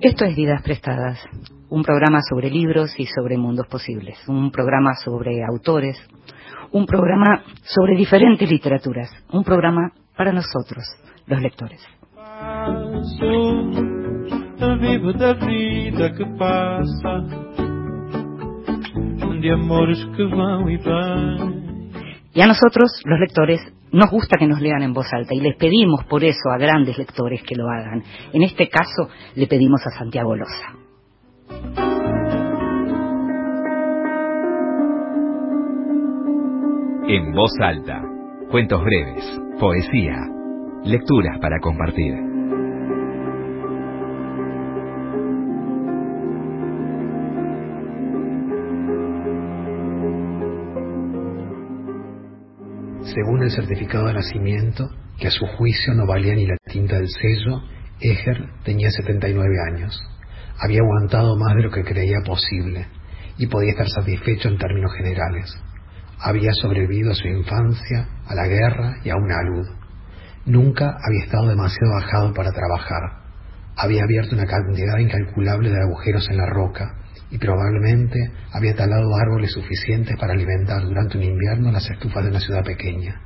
Esto es Vidas Prestadas, un programa sobre libros y sobre mundos posibles, un programa sobre autores, un programa sobre diferentes literaturas, un programa para nosotros, los lectores. de amores que van y van. Y a nosotros, los lectores, nos gusta que nos lean en voz alta y les pedimos por eso a grandes lectores que lo hagan. En este caso, le pedimos a Santiago Loza. En voz alta, cuentos breves, poesía, lecturas para compartir. Según el certificado de nacimiento, que a su juicio no valía ni la tinta del sello, Eger tenía 79 años. Había aguantado más de lo que creía posible y podía estar satisfecho en términos generales. Había sobrevivido a su infancia, a la guerra y a una luz. Nunca había estado demasiado bajado para trabajar. Había abierto una cantidad incalculable de agujeros en la roca y probablemente había talado árboles suficientes para alimentar durante un invierno las estufas de una ciudad pequeña.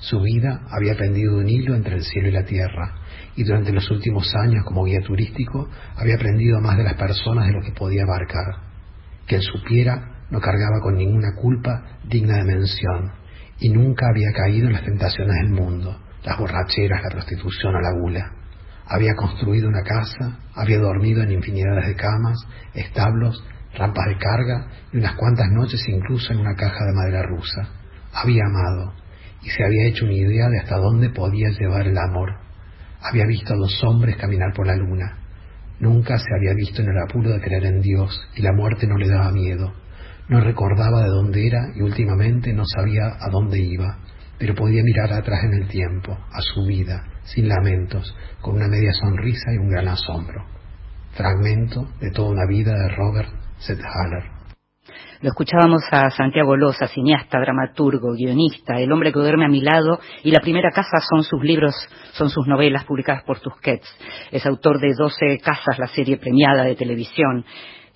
Su vida había pendido un hilo entre el cielo y la tierra, y durante los últimos años como guía turístico había aprendido más de las personas de lo que podía abarcar. Quien supiera no cargaba con ninguna culpa digna de mención, y nunca había caído en las tentaciones del mundo, las borracheras, la prostitución o la gula. Había construido una casa, había dormido en infinidades de camas, establos, rampas de carga y unas cuantas noches incluso en una caja de madera rusa. Había amado y se había hecho una idea de hasta dónde podía llevar el amor. Había visto a dos hombres caminar por la luna. Nunca se había visto en el apuro de creer en Dios y la muerte no le daba miedo. No recordaba de dónde era y últimamente no sabía a dónde iba, pero podía mirar atrás en el tiempo, a su vida, sin lamentos, con una media sonrisa y un gran asombro. Fragmento de toda una vida de Robert Haller. Lo escuchábamos a Santiago Loza, cineasta, dramaturgo, guionista, el hombre que duerme a mi lado, y la primera casa son sus libros, son sus novelas publicadas por Tusquets. Es autor de Doce casas, la serie premiada de televisión.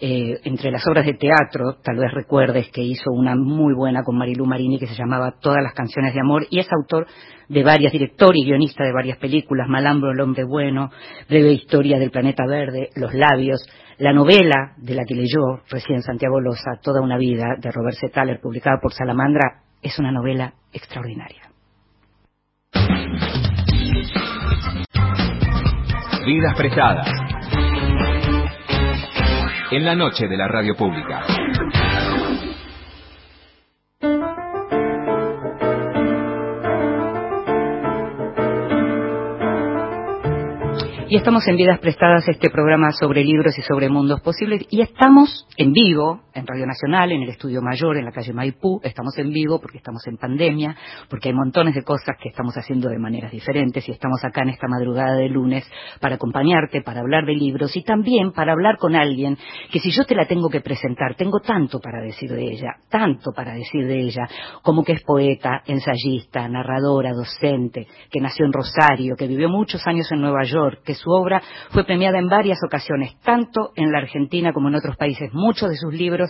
Eh, entre las obras de teatro, tal vez recuerdes que hizo una muy buena con Marilú Marini que se llamaba Todas las canciones de amor y es autor de varias, director y guionista de varias películas, Malambro, El hombre bueno, Breve historia del planeta verde, Los labios, la novela de la que leyó recién Santiago Loza, Toda una vida, de Robert Setaler, publicada por Salamandra, es una novela extraordinaria. Vidas prestadas en la noche de la radio pública. Y estamos en Vidas Prestadas, este programa sobre libros y sobre mundos posibles. Y estamos en vivo, en Radio Nacional, en el Estudio Mayor, en la calle Maipú. Estamos en vivo porque estamos en pandemia, porque hay montones de cosas que estamos haciendo de maneras diferentes. Y estamos acá en esta madrugada de lunes para acompañarte, para hablar de libros y también para hablar con alguien que si yo te la tengo que presentar, tengo tanto para decir de ella, tanto para decir de ella, como que es poeta, ensayista, narradora, docente, que nació en Rosario, que vivió muchos años en Nueva York, que su obra fue premiada en varias ocasiones, tanto en la Argentina como en otros países. Muchos de sus libros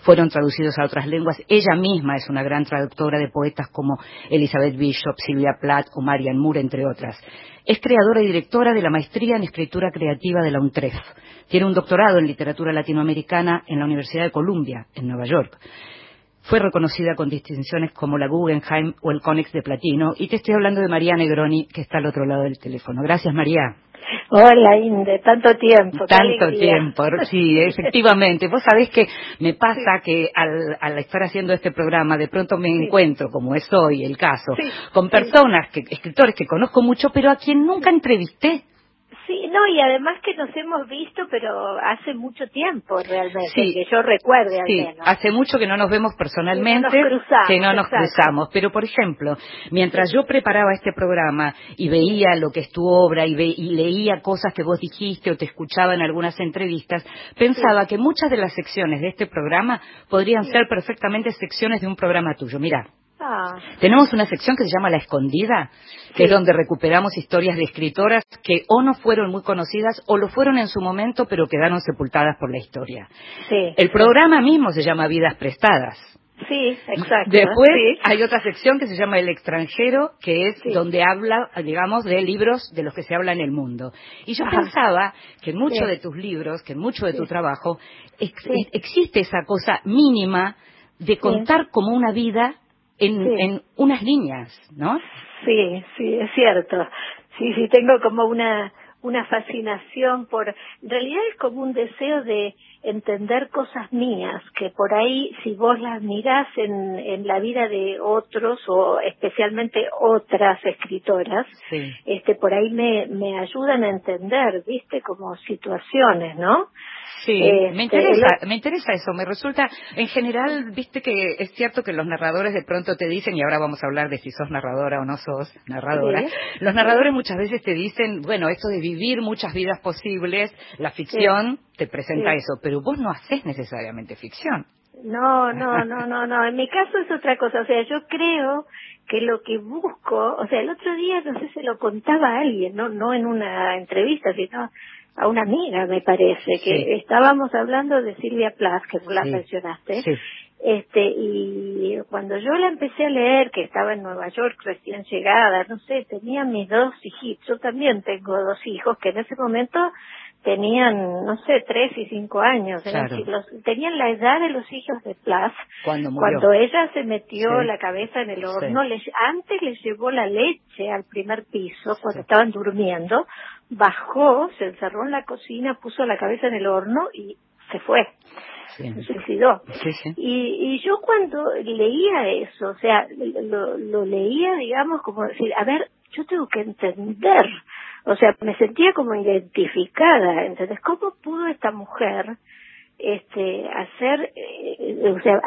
fueron traducidos a otras lenguas. Ella misma es una gran traductora de poetas como Elizabeth Bishop, Silvia Plath o Marian Moore, entre otras. Es creadora y directora de la maestría en escritura creativa de la UNTREF. Tiene un doctorado en literatura latinoamericana en la Universidad de Columbia, en Nueva York. Fue reconocida con distinciones como la Guggenheim o el Conex de Platino. Y te estoy hablando de María Negroni, que está al otro lado del teléfono. Gracias, María. Hola, Inde, tanto tiempo. Tanto tiempo, sí, efectivamente. Vos sabés que me pasa que al, estar haciendo este programa, de pronto me encuentro, como es hoy el caso, con personas, que, escritores que conozco mucho, pero a quien nunca entrevisté. Sí, no, y además que nos hemos visto, pero hace mucho tiempo realmente, que yo recuerde al sí, hace mucho que no nos vemos personalmente, que no nos cruzamos. Pero, por ejemplo, mientras yo preparaba este programa y veía lo que es tu obra y, y leía cosas que vos dijiste o te escuchaba en algunas entrevistas, pensaba que muchas de las secciones de este programa podrían ser perfectamente secciones de un programa tuyo. Mira, Ah. Tenemos una sección que se llama La Escondida, que es donde recuperamos historias de escritoras que o no fueron muy conocidas o lo fueron en su momento, pero quedaron sepultadas por la historia. Sí. El programa mismo se llama Vidas Prestadas. Sí, exacto. Después hay otra sección que se llama El extranjero, que es donde habla, digamos, de libros de los que se habla en el mundo. Y yo pensaba que en muchos de tus libros, que en mucho de tu trabajo, existe esa cosa mínima de contar como una vida en, unas líneas, ¿no? Sí, sí, es cierto. Sí, sí, tengo como una una fascinación por, en realidad es como un deseo de entender cosas mías, que por ahí si vos las mirás en, en la vida de otros o especialmente otras escritoras, este por ahí me, me ayudan a entender, viste, como situaciones, ¿no? Sí, me este, interesa, me interesa eso. Me resulta, en general, viste que es cierto que los narradores de pronto te dicen, y ahora vamos a hablar de si sos narradora o no sos narradora, los narradores muchas veces te dicen, bueno, esto de vivir muchas vidas posibles, la ficción te presenta eso, pero vos no haces necesariamente ficción. No, no, no, no, no. En mi caso es otra cosa. O sea, yo creo que lo que busco, o sea, el otro día no sé se lo contaba a alguien, no, no en una entrevista, sino a una amiga, me parece, que estábamos hablando de Silvia Plath, que tú la mencionaste. Este, y cuando yo la empecé a leer, que estaba en Nueva York recién llegada, no sé, tenía mis dos hijitos, yo también tengo dos hijos que en ese momento tenían, no sé, tres y cinco años, tenían la edad de los hijos de Plath, cuando, cuando ella se metió la cabeza en el horno, antes les llevó la leche al primer piso cuando estaban durmiendo, bajó, se encerró en la cocina, puso la cabeza en el horno y se fue. Se suicidó. Y, y yo cuando leía eso, o sea, lo, lo leía, digamos, como decir, a ver, yo tengo que entender, o sea, me sentía como identificada, entonces, ¿cómo pudo esta mujer este hacer eh, o sea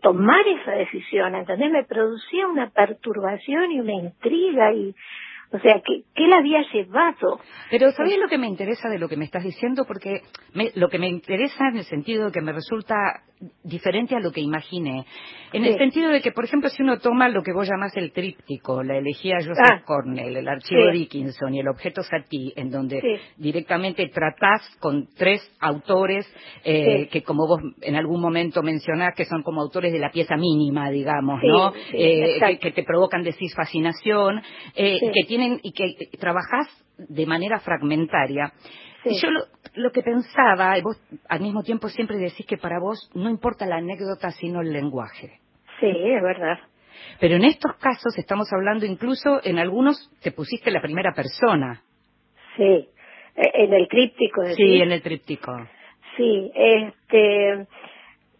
tomar esa decisión ¿entendés? me producía una perturbación y una intriga y o sea, ¿qué, qué la había llevado? Pero ¿sabes lo que me interesa de lo que me estás diciendo? Porque lo que me interesa en el sentido de que me resulta diferente a lo que imaginé. En el sentido de que, por ejemplo, si uno toma lo que vos llamás el tríptico, la elegía Joseph ah. Cornell, el archivo Dickinson y el objeto Satie, en donde directamente tratás con tres autores eh, que, como vos en algún momento mencionás, que son como autores de la pieza mínima, digamos, ¿no? Eh, que, te provocan decir fascinación, eh, que tienen y que trabajás de manera fragmentaria. Yo lo, que pensaba, y vos al mismo tiempo siempre decís que para vos no importa la anécdota sino el lenguaje. Sí, es verdad. Pero en estos casos estamos hablando incluso, en algunos te pusiste la primera persona. Sí, e, en el tríptico. Sí, en el tríptico. Sí, este,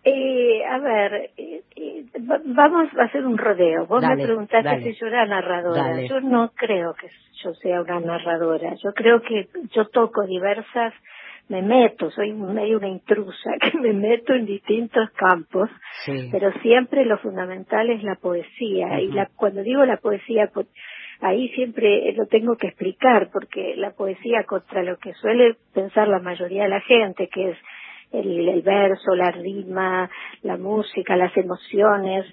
eh, a ver, eh, eh, vamos a hacer un rodeo. Vos me preguntaste si yo era narradora. Yo no creo que yo sea una narradora. Yo creo que yo toco diversas, me meto, soy medio una intrusa, que me meto en distintos campos, pero siempre lo fundamental es la poesía. Y la, cuando digo la poesía, pues, ahí siempre lo tengo que explicar, porque la poesía contra lo que suele pensar la mayoría de la gente, que es el, verso, la rima, la música, las emociones.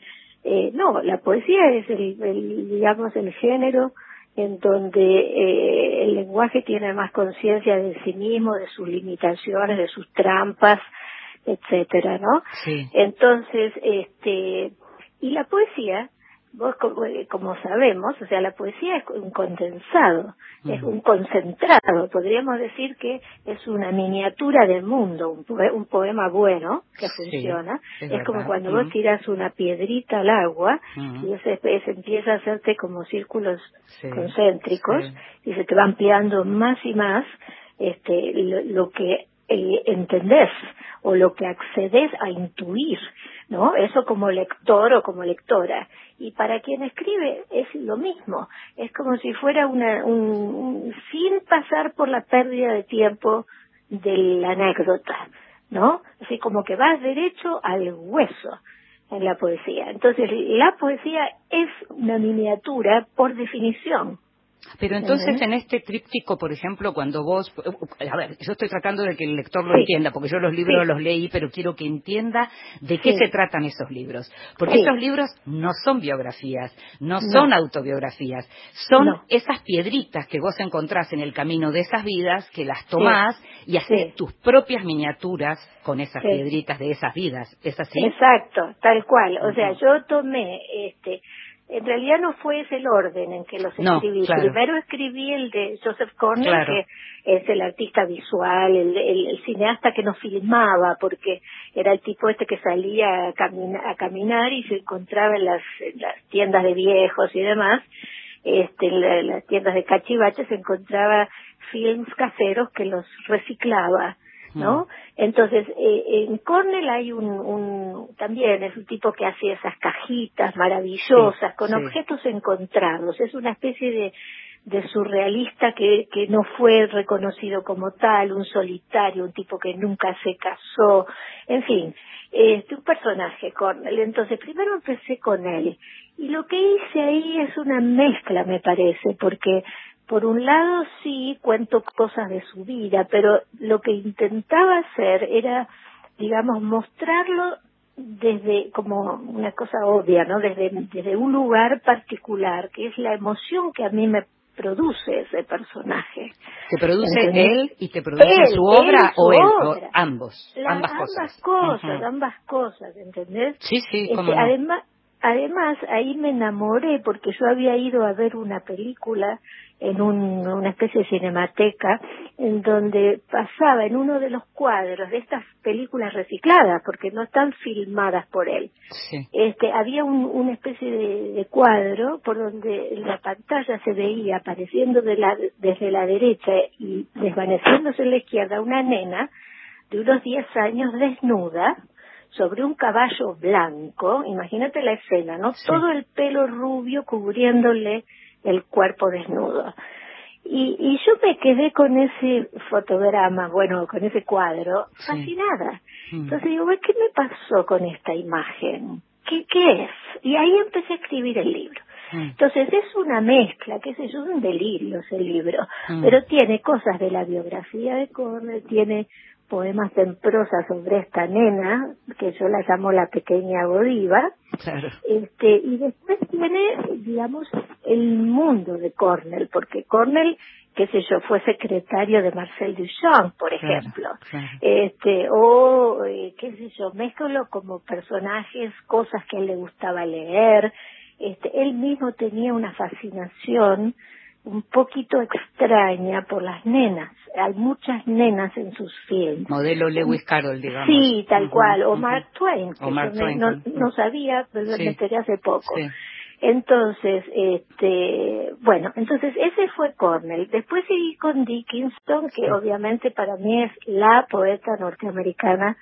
Eh, no, la poesía es el, digamos, el género en donde eh, el lenguaje tiene más conciencia de sí mismo, de sus limitaciones, de sus trampas, etcétera, ¿no? Sí. Entonces, este, y la poesía vos eh, como, sabemos, o sea, la poesía es un condensado, es un concentrado, podríamos decir que es una miniatura del mundo, un, poema bueno que funciona, es, como cuando vos tiras una piedrita al agua y ese, empieza a hacerte como círculos concéntricos y se te va ampliando más y más este lo, que eh, entendés o lo que accedes a intuir, ¿no? Eso como lector o como lectora y para quien escribe es lo mismo, es como si fuera una, un, sin pasar por la pérdida de tiempo de la anécdota, ¿no? Así como que vas derecho al hueso en la poesía. Entonces, la poesía es una miniatura por definición. Pero entonces en este tríptico, por ejemplo, cuando vos, a ver, yo estoy tratando de que el lector lo entienda, porque yo los libros los leí, pero quiero que entienda de qué se tratan esos libros. Porque esos libros no son biografías, no, son autobiografías, son esas piedritas que vos encontrás en el camino de esas vidas, que las tomás y haces tus propias miniaturas con esas piedritas de esas vidas. ¿Es así? Exacto, tal cual. O sea, yo tomé este en realidad no fue ese el orden en que los escribí. Primero escribí el de Joseph Cornell, que es el artista visual, el, cineasta que nos filmaba, porque era el tipo este que salía a, a caminar y se encontraba en las, tiendas de viejos y demás, este, en las tiendas de cachivache se encontraba films caseros que los reciclaba ¿no? Entonces, eh, en Cornell hay un, un, también es un tipo que hace esas cajitas maravillosas con objetos encontrados, es una especie de, de surrealista que, que no fue reconocido como tal, un solitario, un tipo que nunca se casó, en fin, este, un personaje Cornell. Entonces, primero empecé con él. Y lo que hice ahí es una mezcla, me parece, porque por un lado sí cuento cosas de su vida, pero lo que intentaba hacer era, digamos, mostrarlo desde como una cosa obvia, ¿no? Desde, desde un lugar particular, que es la emoción que a mí me produce ese personaje. ¿Te produce él y te produce su obra o él? ambos, ambas, ambas cosas. ambas cosas, ¿entendés? Sí, sí, este, Además, además, ahí me enamoré porque yo había ido a ver una película en una especie de cinemateca en donde pasaba en uno de los cuadros de estas películas recicladas porque no están filmadas por él. Este había una especie de, cuadro por donde la pantalla se veía apareciendo de la, desde la derecha y desvaneciéndose en la izquierda una nena de unos 10 años desnuda sobre un caballo blanco, imagínate la escena, ¿no? Todo el pelo rubio cubriéndole el cuerpo desnudo. Y, y yo me quedé con ese fotograma, bueno, con ese cuadro, fascinada. Mm. Entonces digo, ¿qué me pasó con esta imagen? ¿Qué, ¿Qué es? Y ahí empecé a escribir el libro. Mm. Entonces es una mezcla, qué sé yo, un delirio ese libro, mm. pero tiene cosas de la biografía de Cornell, tiene poemas en prosa sobre esta nena, que yo la llamo la pequeña Godiva, este, y después tiene, digamos, el mundo de Cornell, porque Cornell, qué sé yo, fue secretario de Marcel Duchamp, por ejemplo, este, o, eh, qué sé yo, mezclo como personajes, cosas que a él le gustaba leer, este, él mismo tenía una fascinación un poquito extraña por las nenas. Hay muchas nenas en sus films. Modelo Lewis Carroll, digamos. Sí, tal cual. O Mark Twain. no, sabía, pero me enteré hace poco. Entonces, este, bueno, entonces ese fue Cornell. Después seguí con Dickinson, que obviamente para mí es la poeta norteamericana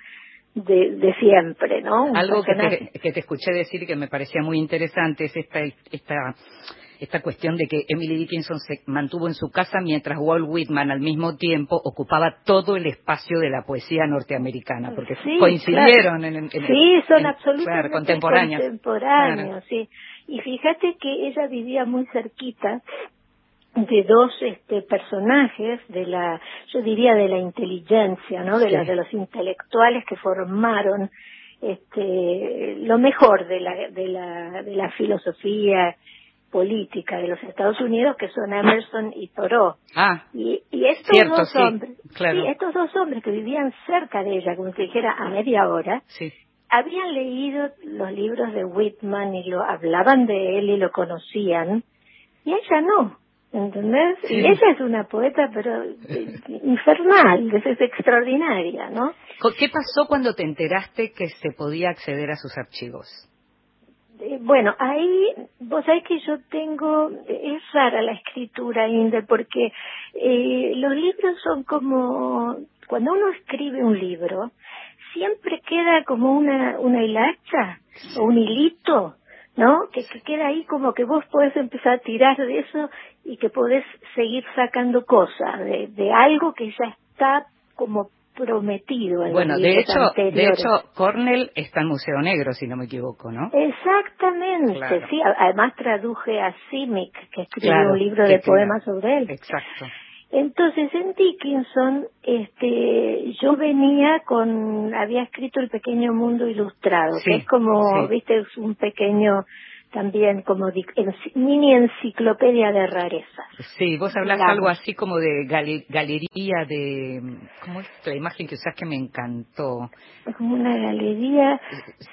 de, de siempre, ¿no? Algo que te, que te escuché decir que me parecía muy interesante es esta, esta esta cuestión de que Emily Dickinson se mantuvo en su casa mientras Walt Whitman al mismo tiempo ocupaba todo el espacio de la poesía norteamericana, porque coincidieron en, Sí, son absolutamente contemporáneos. sí. Y fíjate que ella vivía muy cerquita de dos este, personajes de la yo diría de la inteligencia no de de los intelectuales que formaron este lo mejor de la de la de la filosofía política de los Estados Unidos que son Emerson y Thoreau. Ah, y, y estos dos hombres, estos dos hombres que vivían cerca de ella, como se dijera a media hora, habían leído los libros de Whitman y lo hablaban de él y lo conocían, y ella no. ¿Entendés? Y ella es una poeta, pero infernal, es extraordinaria, ¿no? ¿Qué pasó cuando te enteraste que se podía acceder a sus archivos? Eh, bueno, ahí vos sabés que yo tengo, es rara la escritura, Inde, porque eh, los libros son como, cuando uno escribe un libro, siempre queda como una, una hilacha o un hilito, ¿no? Que, que queda ahí como que vos podés empezar a tirar de eso y que podés seguir sacando cosas de algo que ya está como prometido en bueno, de hecho, anteriores. de hecho, Cornell está en Museo Negro, si no me equivoco, ¿no? Exactamente, sí. Además traduje a Simic, que escribió un libro de poemas sobre él. Exacto. Entonces en Dickinson, este, yo venía con, había escrito El Pequeño Mundo Ilustrado, que es como, viste, es un pequeño también como mini enciclopedia de rarezas. Sí, vos hablas algo así como de galería de... ¿Cómo es la imagen que usás que me encantó? Como una galería...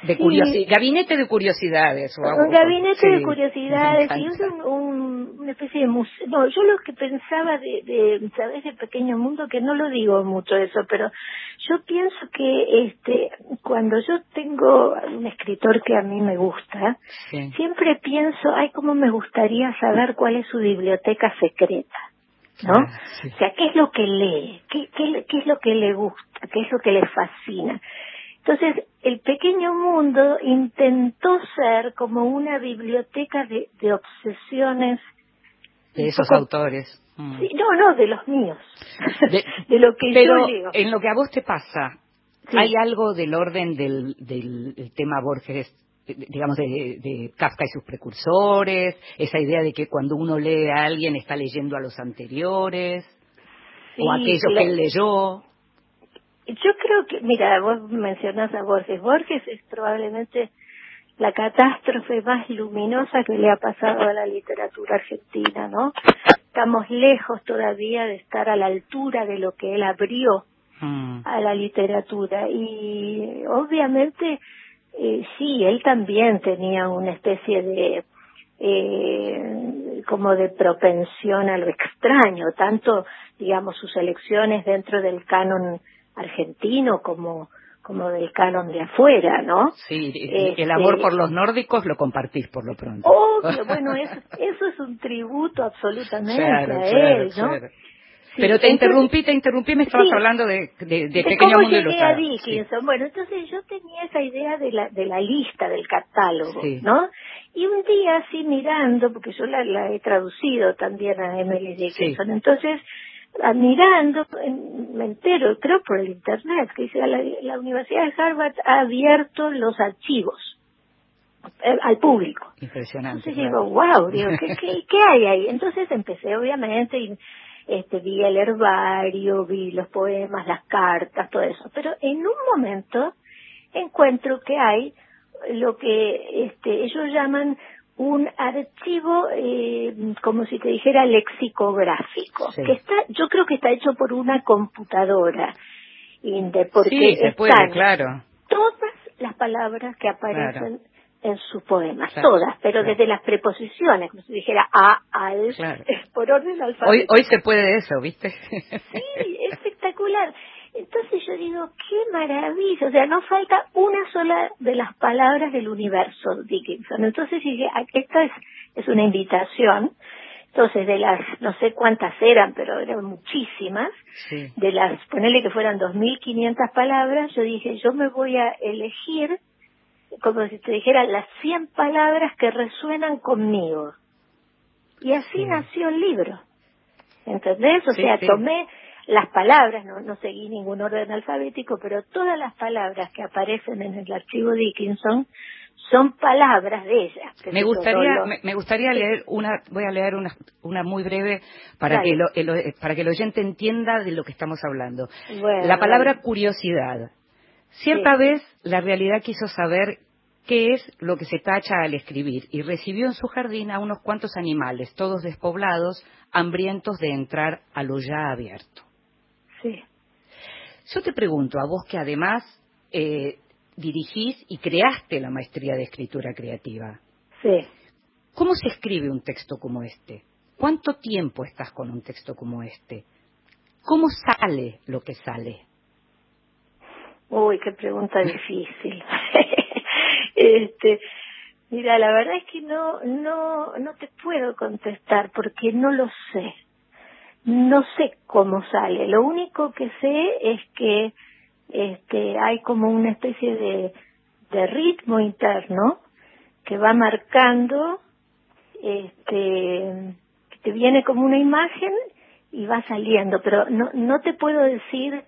De sí. Gabinete de curiosidades. Un gabinete de curiosidades y es un, una especie de museo. No, yo lo que pensaba de, de, ¿sabes? De Pequeño Mundo, que no lo digo mucho eso, pero yo pienso que este cuando yo tengo un escritor que a mí me gusta, siempre pienso, ay, cómo me gustaría saber cuál es su biblioteca secreta, ¿no? O sea, ¿qué es lo que lee? ¿Qué, qué, es lo que le gusta? ¿Qué es lo que le fascina? Entonces, el pequeño mundo intentó ser como una biblioteca de, de obsesiones. De esos autores. Mm. no, no, de los míos. De, lo que pero yo leo. en lo que a vos te pasa, ¿hay algo del orden del, del tema Borges digamos, de, Kafka y sus precursores, esa idea de que cuando uno lee a alguien está leyendo a los anteriores, o aquellos que él leyó. Yo creo que, mira, vos mencionás a Borges. Borges es probablemente la catástrofe más luminosa que le ha pasado a la literatura argentina, ¿no? Estamos lejos todavía de estar a la altura de lo que él abrió mm. a la literatura y obviamente eh, sí, él también tenía una especie de eh, como de propensión a lo extraño, tanto digamos sus elecciones dentro del canon argentino como como del canon de afuera, ¿no? Sí, el amor por este, los nórdicos lo compartís por lo pronto. Obvio, bueno, eso, eso es un tributo absolutamente a él, ¿no? Pero te interrumpí, te interrumpí, me estabas hablando de, de, de, Pequeño cómo Mundo llegué a Dickinson. Bueno, entonces yo tenía esa idea de la, de la lista, del catálogo, ¿no? Y un día así mirando, porque yo la, la he traducido también a Emily Dickinson, entonces mirando, me entero, creo por el internet, que dice la, la Universidad de Harvard ha abierto los archivos eh, al público. Impresionante. Entonces digo, wow, digo, ¿qué, qué, ¿qué hay ahí? Entonces empecé obviamente y este, vi el herbario, vi los poemas, las cartas, todo eso. Pero en un momento encuentro que hay lo que este, ellos llaman un archivo eh, como si te dijera lexicográfico que está yo creo que está hecho por una computadora porque sí, se puede, claro. todas las palabras que aparecen en sus poemas, todas, pero desde las preposiciones, como si dijera a, al, por orden alfabético. Hoy, hoy se puede eso, ¿viste? sí, espectacular. Entonces yo digo, qué maravilla, o sea, no falta una sola de las palabras del universo Dickinson. Entonces dije, esta es, es una invitación. Entonces, de las, no sé cuántas eran, pero eran muchísimas, de las, ponele que fueran 2.500 palabras, yo dije, yo me voy a elegir como si te dijera las 100 palabras que resuenan conmigo. Y así nació el libro. ¿Entendés? O sea, tomé las palabras, no, no seguí ningún orden alfabético, pero todas las palabras que aparecen en el archivo Dickinson son palabras de ella. Me gustaría, me, gustaría leer una, voy a leer una, una muy breve para que, lo, para que el oyente entienda de lo que estamos hablando. la palabra curiosidad Cierta vez la realidad quiso saber qué es lo que se tacha al escribir y recibió en su jardín a unos cuantos animales, todos despoblados, hambrientos de entrar a lo ya abierto. Sí. Yo te pregunto, a vos que además eh, dirigís y creaste la maestría de escritura creativa. Sí. ¿Cómo se escribe un texto como este? ¿Cuánto tiempo estás con un texto como este? ¿Cómo sale lo que sale? Uy, qué pregunta difícil. este, mira, la verdad es que no, no, no te puedo contestar porque no lo sé. No sé cómo sale. Lo único que sé es que este, hay como una especie de, de ritmo interno que va marcando, este, que te viene como una imagen y va saliendo, pero no, no te puedo decir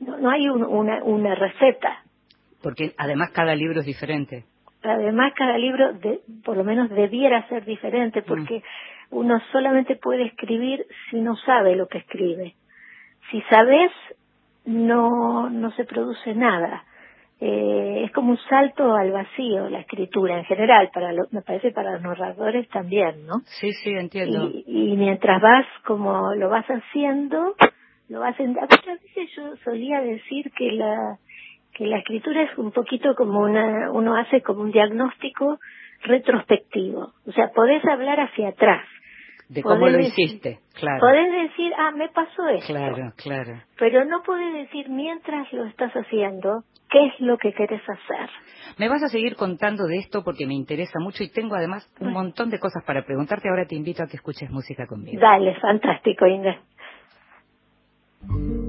no, hay una, una receta. Porque además cada libro es diferente. Además cada libro, de, por lo menos debiera ser diferente, porque mm. uno solamente puede escribir si no sabe lo que escribe. Si sabes, no, no se produce nada. Eh, es como un salto al vacío la escritura en general, para me parece para los narradores también, ¿no? Sí, sí, entiendo. Y, y mientras vas como lo vas haciendo, lo vas en, muchas veces yo solía decir que la que la escritura es un poquito como una uno hace como un diagnóstico retrospectivo, o sea, podés hablar hacia atrás de cómo lo hiciste, claro. Podés decir, ah, me pasó esto. Claro, claro. Pero no podés decir mientras lo estás haciendo, qué es lo que querés hacer. Me vas a seguir contando de esto porque me interesa mucho y tengo además un montón de cosas para preguntarte. Ahora te invito a que escuches música conmigo. Dale, fantástico, Inés. Thank you.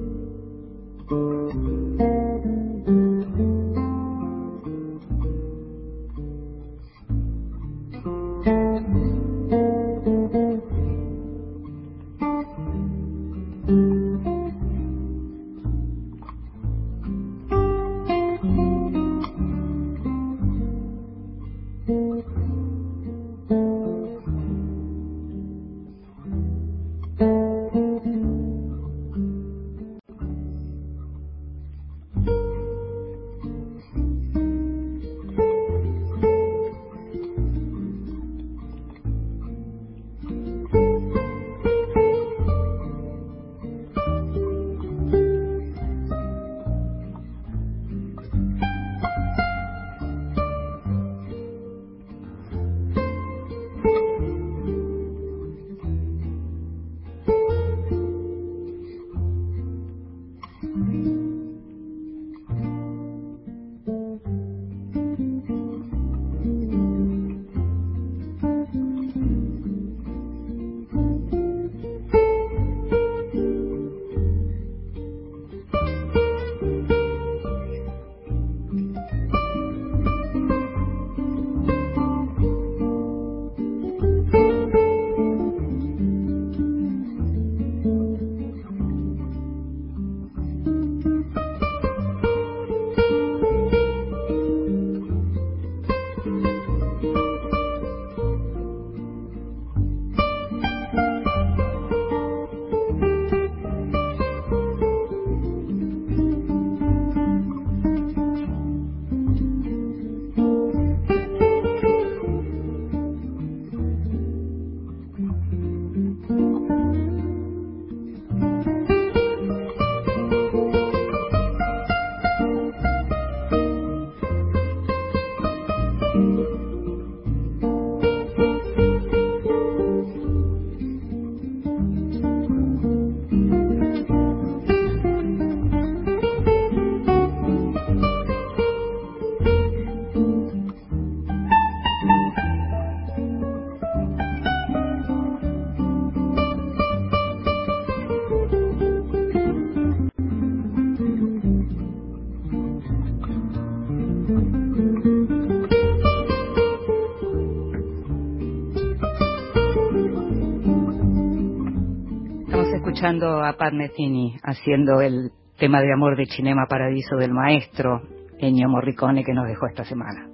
Escuchando a Pat haciendo el tema de amor de Cinema Paradiso del maestro Ennio Morricone que nos dejó esta semana.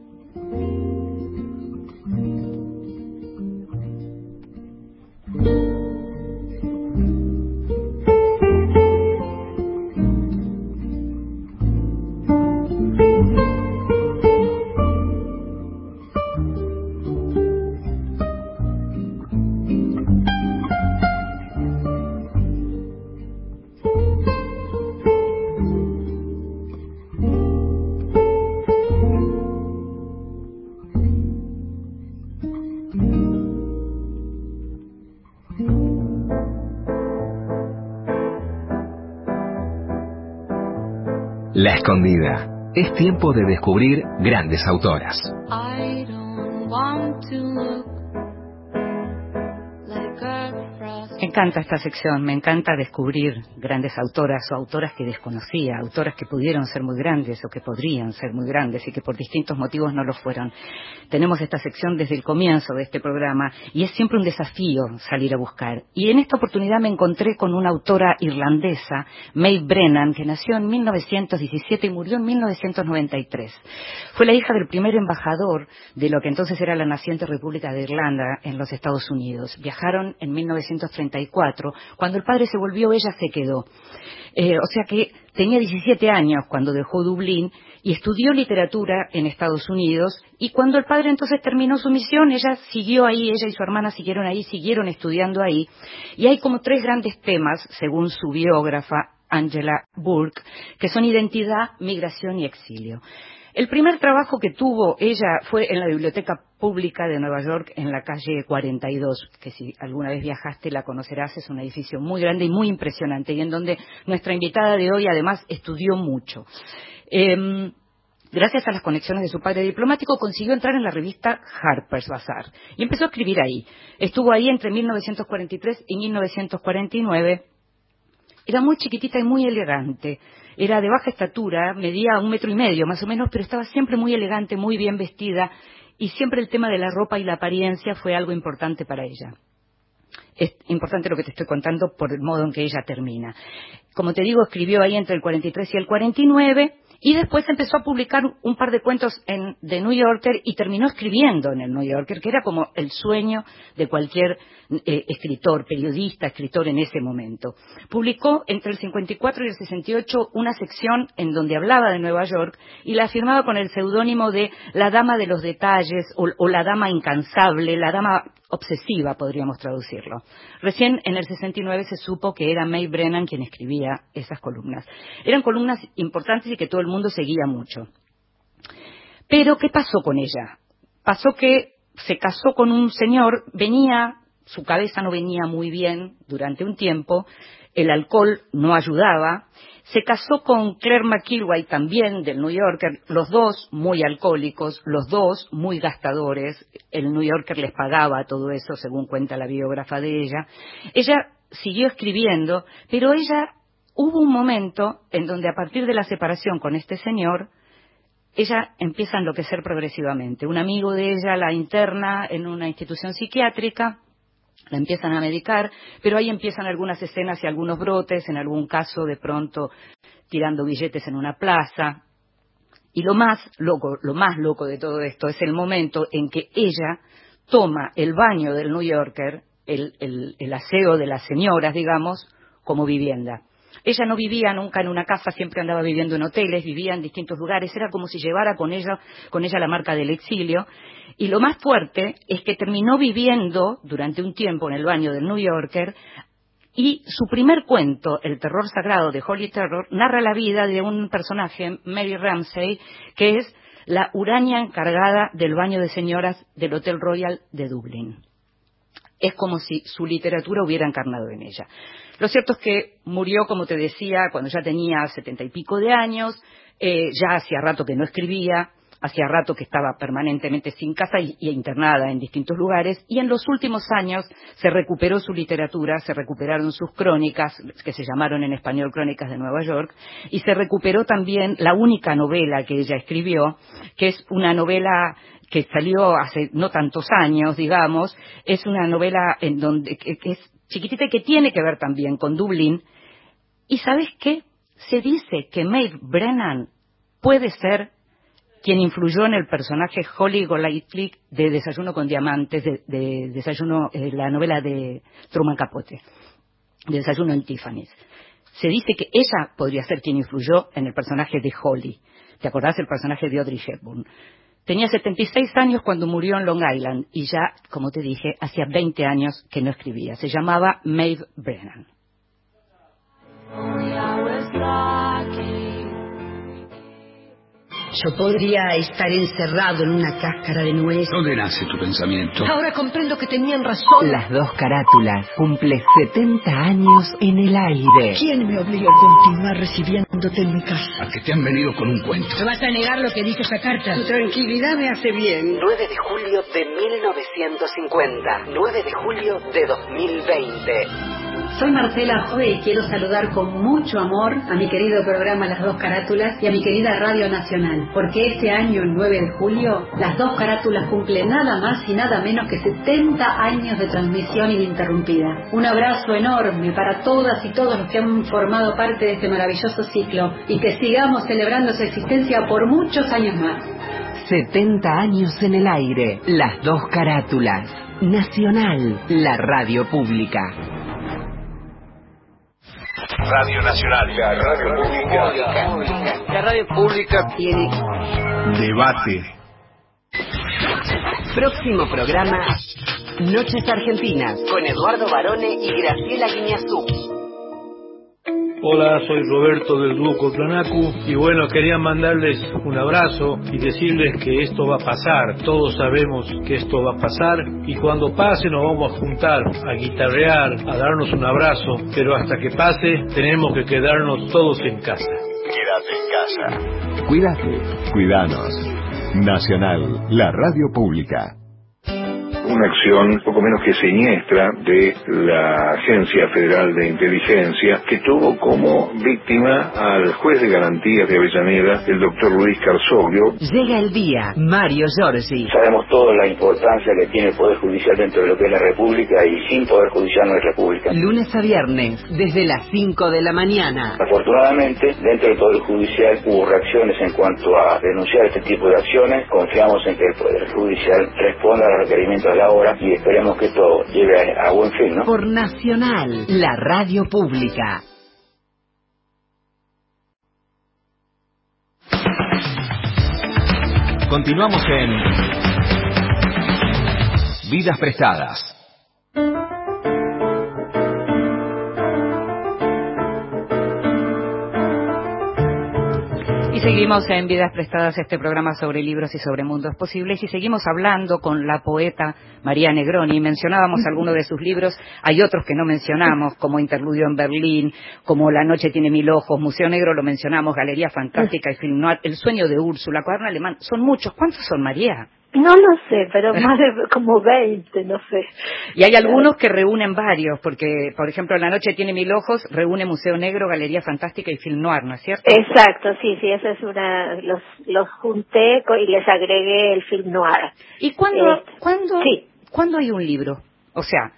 Escondida. Es tiempo de descubrir grandes autoras. Me encanta esta sección, me encanta descubrir grandes autoras o autoras que desconocía, autoras que pudieron ser muy grandes o que podrían ser muy grandes y que por distintos motivos no lo fueron. Tenemos esta sección desde el comienzo de este programa y es siempre un desafío salir a buscar. Y en esta oportunidad me encontré con una autora irlandesa, May Brennan, que nació en 1917 y murió en 1993. Fue la hija del primer embajador de lo que entonces era la naciente República de Irlanda en los Estados Unidos. Viajaron en 1930 cuando el padre se volvió, ella se quedó. Eh, o sea que tenía 17 años cuando dejó Dublín y estudió literatura en Estados Unidos y cuando el padre entonces terminó su misión, ella siguió ahí, ella y su hermana siguieron ahí, siguieron estudiando ahí y hay como tres grandes temas, según su biógrafa Angela Burke, que son identidad, migración y exilio. El primer trabajo que tuvo ella fue en la Biblioteca Pública de Nueva York, en la calle 42, que si alguna vez viajaste la conocerás, es un edificio muy grande y muy impresionante, y en donde nuestra invitada de hoy además estudió mucho. Em, gracias a las conexiones de su padre diplomático, consiguió entrar en la revista Harper's Bazaar y empezó a escribir ahí. Estuvo ahí entre 1943 y 1949. Era muy chiquitita y muy elegante. Era de baja estatura, medía un metro y medio más o menos, pero estaba siempre muy elegante, muy bien vestida y siempre el tema de la ropa y la apariencia fue algo importante para ella. Es importante lo que te estoy contando por el modo en que ella termina. Como te digo, escribió ahí entre el 43 y el 49 y después empezó a publicar un par de cuentos en The New Yorker y terminó escribiendo en el New Yorker, que era como el sueño de cualquier eh, escritor, periodista, escritor en ese momento. Publicó entre el 54 y el 68 una sección en donde hablaba de Nueva York y la firmaba con el seudónimo de La Dama de los Detalles o, La Dama Incansable, la Dama obsesiva, podríamos traducirlo. Recién en el 69 se supo que era May Brennan quien escribía esas columnas. Eran columnas importantes y que todo el mundo seguía mucho. Pero, ¿qué pasó con ella? Pasó que se casó con un señor, venía, su cabeza no venía muy bien durante un tiempo, el alcohol no ayudaba, se casó con Claire McIlway también del New Yorker, los dos muy alcohólicos, los dos muy gastadores. El New Yorker les pagaba todo eso, según cuenta la biógrafa de ella. Ella siguió escribiendo, pero ella hubo un momento en donde a partir de la separación con este señor, ella empieza a enloquecer progresivamente. Un amigo de ella la interna en una institución psiquiátrica la empiezan a medicar, pero ahí empiezan algunas escenas y algunos brotes, en algún caso de pronto tirando billetes en una plaza. Y lo más loco, lo más loco de todo esto es el momento en que ella toma el baño del New Yorker, el, el aseo de las señoras, digamos, como vivienda. Ella no vivía nunca en una casa, siempre andaba viviendo en hoteles, vivía en distintos lugares, era como si llevara con ella, con ella la marca del exilio. Y lo más fuerte es que terminó viviendo durante un tiempo en el baño del New Yorker y su primer cuento, El terror sagrado de Holy Terror, narra la vida de un personaje, Mary Ramsey, que es la uraña encargada del baño de señoras del Hotel Royal de Dublín. Es como si su literatura hubiera encarnado en ella. Lo cierto es que murió, como te decía, cuando ya tenía setenta y pico de años, eh, ya hacía rato que no escribía, hacía rato que estaba permanentemente sin casa y, internada en distintos lugares, y en los últimos años se recuperó su literatura, se recuperaron sus crónicas, que se llamaron en español Crónicas de Nueva York, y se recuperó también la única novela que ella escribió, que es una novela que salió hace no tantos años, digamos, es una novela en donde que es chiquitita y que tiene que ver también con Dublín. ¿Y sabes qué? Se dice que Maeve Brennan puede ser quien influyó en el personaje Holly Golightly de Desayuno con Diamantes, de, Desayuno, eh, la novela de Truman Capote, de Desayuno en Tiffany's. Se dice que ella podría ser quien influyó en el personaje de Holly. ¿Te acordás del personaje de Audrey Hepburn? Tenía 76 años cuando murió en Long Island y ya, como te dije, hacía 20 años que no escribía. Se llamaba Maeve Brennan. Yo podría estar encerrado en una cáscara de nuez. ¿Dónde nace tu pensamiento? Ahora comprendo que tenían razón. Las dos carátulas cumple 70 años en el aire. ¿Quién me obliga a continuar recibiendo en mi casa. ¿A que te han venido con un cuento? ¿Me vas a negar lo que dice esa carta? Tu tranquilidad me hace bien. 9 de julio de 1950. 9 de julio de 2020. Soy Marcela Joe y quiero saludar con mucho amor a mi querido programa Las Dos Carátulas y a mi querida Radio Nacional, porque este año, el 9 de julio, Las Dos Carátulas cumple nada más y nada menos que 70 años de transmisión ininterrumpida. Un abrazo enorme para todas y todos los que han formado parte de este maravilloso ciclo y que sigamos celebrando su existencia por muchos años más. 70 años en el aire, Las Dos Carátulas. Nacional, la radio pública. Radio Nacional. La radio pública. La radio pública tiene debate. Próximo programa, Noches Argentinas, con Eduardo Barone y Graciela Guiñazú. Hola, soy Roberto del Dúo Cotlanacu y bueno, quería mandarles un abrazo y decirles que esto va a pasar, todos sabemos que esto va a pasar y cuando pase nos vamos a juntar a guitarrear, a darnos un abrazo, pero hasta que pase tenemos que quedarnos todos en casa. Quédate en casa. Cuídate, cuidanos. Nacional, la radio pública una acción poco menos que siniestra de la Agencia Federal de Inteligencia que tuvo como víctima al juez de garantías de Avellaneda, el doctor Luis Carzoglio. Llega el día, Mario Giorgi. Sabemos toda la importancia que tiene el Poder Judicial dentro de lo que es la República y sin Poder Judicial no hay República. Lunes a viernes, desde las 5 de la mañana. Afortunadamente, dentro del Poder Judicial hubo reacciones en cuanto a denunciar este tipo de acciones. Confiamos en que el Poder Judicial responda a los requerimientos la hora y esperemos que esto lleve a, buen fin, ¿no? Por Nacional, la radio pública. Continuamos en Vidas Prestadas. Seguimos en Vidas Prestadas, este programa sobre libros y sobre mundos posibles, y seguimos hablando con la poeta María Negroni. Mencionábamos algunos de sus libros, hay otros que no mencionamos, como Interludio en Berlín, como La Noche tiene mil ojos, Museo Negro lo mencionamos, Galería Fantástica y Film Noir, El sueño de Úrsula, Cuaderno Alemán. Son muchos. ¿Cuántos son, María? No lo sé, pero más de como 20, no sé. Y hay algunos que reúnen varios, porque, por ejemplo, La Noche tiene mil ojos, reúne Museo Negro, Galería Fantástica y Film Noir, ¿no es cierto? Exacto, sí, sí, esa es una, los, los junté y les agregué el Film Noir. ¿Y cuándo, este, ¿cuándo, ¿cuándo hay un libro? O sea,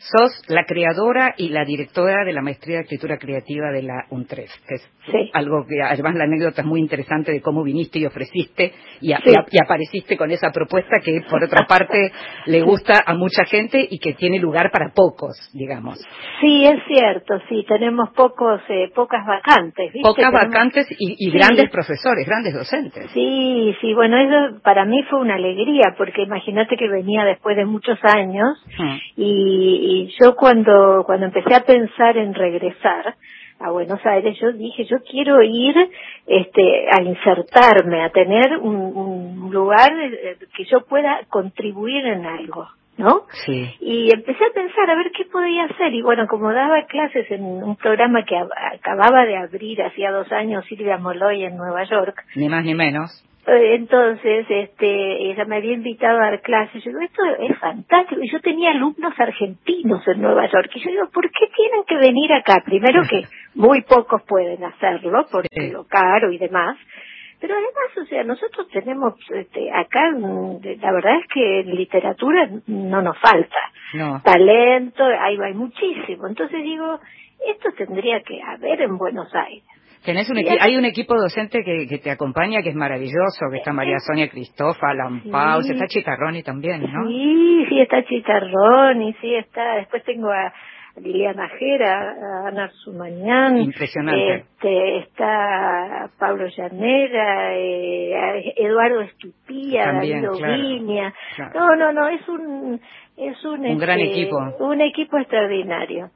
Sos la creadora y la directora de la maestría de escritura creativa de la UNTREF, que es algo que además la anécdota es muy interesante de cómo viniste y ofreciste y, apareciste con esa propuesta que por otra parte le gusta a mucha gente y que tiene lugar para pocos, digamos. Sí, es cierto, sí, tenemos pocos, eh, pocas vacantes. Pocas vacantes y, grandes profesores, grandes docentes. Sí, sí, bueno, eso para mí fue una alegría porque imagínate que venía después de muchos años y y yo cuando, cuando empecé a pensar en regresar a Buenos Aires, yo dije, yo quiero ir este, a insertarme, a tener un, lugar eh, que yo pueda contribuir en algo. ¿no? Sí. Y empecé a pensar a ver qué podía hacer. Y bueno, como daba clases en un programa que acababa de abrir hacía dos años Silvia Moloy en Nueva York. Ni más ni menos. Eh, entonces, este, ella me había invitado a dar clases. Yo digo, esto es fantástico. Y yo tenía alumnos argentinos en Nueva York. Y yo digo, ¿por qué tienen que venir acá? Primero que muy pocos pueden hacerlo, porque lo caro y demás. Pero además, o sea, nosotros tenemos este, acá, la verdad es que en literatura no nos falta. Talento, hay, hay muchísimo. Entonces digo, esto tendría que haber en Buenos Aires. Tenés un hay un equipo docente que, que, te acompaña que es maravilloso, que está María Sonia Cristofa, Alan sí. está Chitarroni también, ¿no? Sí, sí, está Chitarroni, sí, está, después tengo a Liliana Jera, a Ana Sumañán. Impresionante. Este, está Pablo Llanera, eh, Eduardo Estupía, David Viña. No, no, no, es un, es un, un gran este, equipo. Un equipo extraordinario.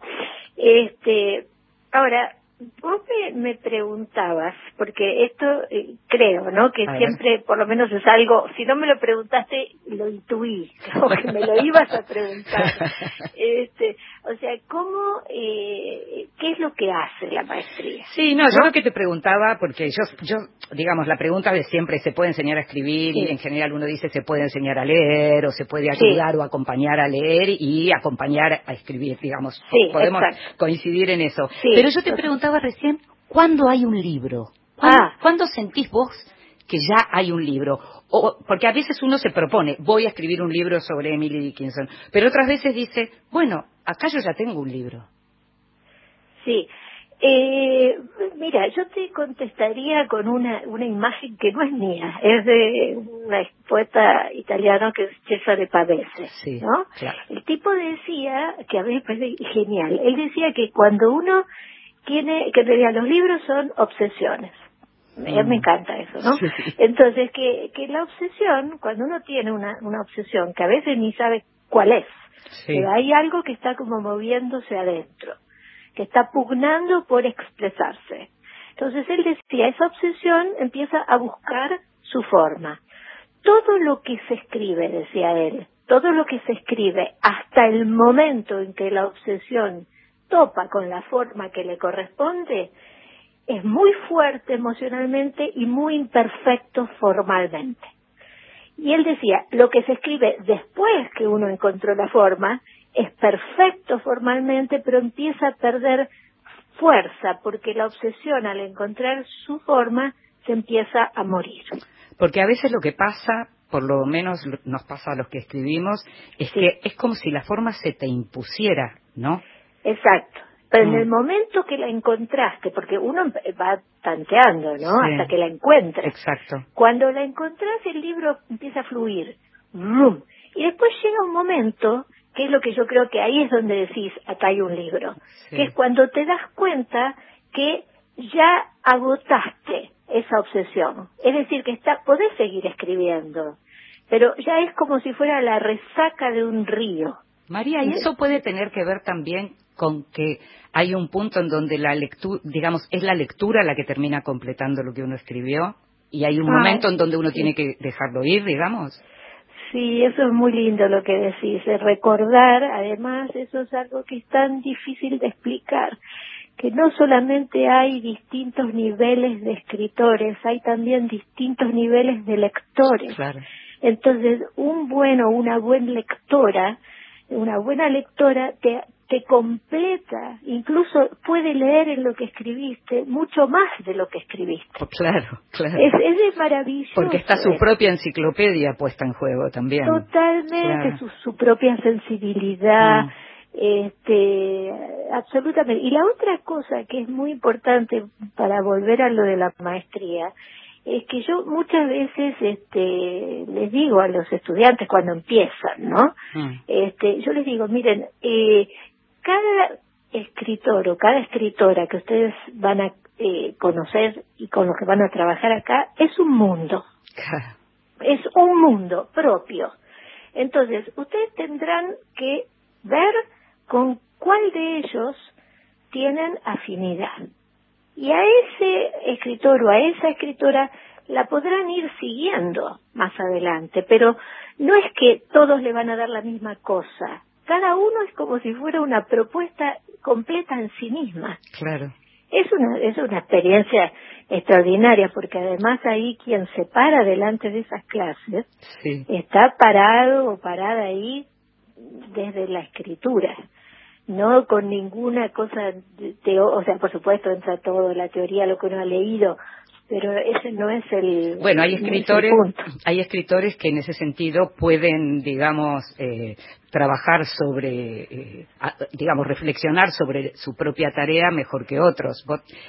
Este, ahora, Vos me, preguntabas, porque esto eh, creo, ¿no? Que siempre, por lo menos es algo, si no me lo preguntaste, lo intuí, como que me lo ibas a preguntar. este, O sea, ¿cómo, eh, qué es lo que hace la maestría? Sí, no, yo lo que te preguntaba, porque yo, yo, digamos, la pregunta de siempre, ¿se puede enseñar a escribir? Y en general uno dice, ¿se puede enseñar a leer? O se puede ayudar o acompañar a leer y acompañar a escribir, digamos. Podemos coincidir en eso. Pero yo te preguntaba recién, ¿cuándo hay un libro? Ah. ¿Cuándo sentís vos que ya hay un libro? O, porque a veces uno se propone, voy a escribir un libro sobre Emily Dickinson, pero otras veces dice, bueno, acá yo ya tengo un libro. Sí. Eh, mira, yo te contestaría con una, una imagen que no es mía, es de un poeta italiano que es Cesare Pavese, sí, ¿no? El tipo decía, que a me parece genial, él decía que cuando uno tiene, que los libros son obsesiones, me mm. encanta eso, ¿no? Entonces, que, que la obsesión, cuando uno tiene una, una obsesión, que a veces ni sabe cuál es, pero hay algo que está como moviéndose adentro, que está pugnando por expresarse. Entonces él decía, esa obsesión empieza a buscar su forma. Todo lo que se escribe, decía él, todo lo que se escribe hasta el momento en que la obsesión topa con la forma que le corresponde, es muy fuerte emocionalmente y muy imperfecto formalmente. Y él decía, lo que se escribe después que uno encontró la forma es perfecto formalmente, pero empieza a perder fuerza porque la obsesión al encontrar su forma se empieza a morir. Porque a veces lo que pasa, por lo menos nos pasa a los que escribimos, es que es como si la forma se te impusiera, ¿no? Exacto. Pero en el mm. momento que la encontraste, porque uno va tanteando, ¿no? Hasta que la encuentras. Exacto. Cuando la encontrás, el libro empieza a fluir. Y después llega un momento, que es lo que yo creo que ahí es donde decís, acá hay un libro. Que es cuando te das cuenta que ya agotaste esa obsesión. Es decir, que está, podés seguir escribiendo, pero ya es como si fuera la resaca de un río. María, y eso puede tener que ver también con que hay un punto en donde la lectura, digamos, es la lectura la que termina completando lo que uno escribió y hay un ah, momento en donde uno tiene que dejarlo ir, digamos. Sí, eso es muy lindo lo que decís. Recordar, además, eso es algo que es tan difícil de explicar, que no solamente hay distintos niveles de escritores, hay también distintos niveles de lectores. Claro. Entonces, un bueno, una buena lectora, una buena lectora te, te completa, incluso puede leer en lo que escribiste mucho más de lo que escribiste. Oh, claro, claro. Es, es maravilloso. Porque está su propia enciclopedia puesta en juego también. Totalmente, su, propia sensibilidad, mm. este, absolutamente. Y la otra cosa que es muy importante para volver a lo de la maestría, es que yo muchas veces este les digo a los estudiantes cuando empiezan no mm. este yo les digo miren eh, cada escritor o cada escritora que ustedes van a eh, conocer y con los que van a trabajar acá es un mundo. Es un mundo propio. Entonces, ustedes tendrán que ver con cuál de ellos tienen afinidad. Y a ese escritor o a esa escritora la podrán ir siguiendo más adelante, pero no es que todos le van a dar la misma cosa cada uno es como si fuera una propuesta completa en sí misma. Claro. Es una, es una experiencia extraordinaria porque además ahí quien se para delante de esas clases está parado o parada ahí desde la escritura no con ninguna cosa de, o sea por supuesto entra todo la teoría lo que uno ha leído pero ese no es el bueno hay escritores hay escritores que en ese sentido pueden digamos eh, trabajar sobre eh, digamos reflexionar sobre su propia tarea mejor que otros.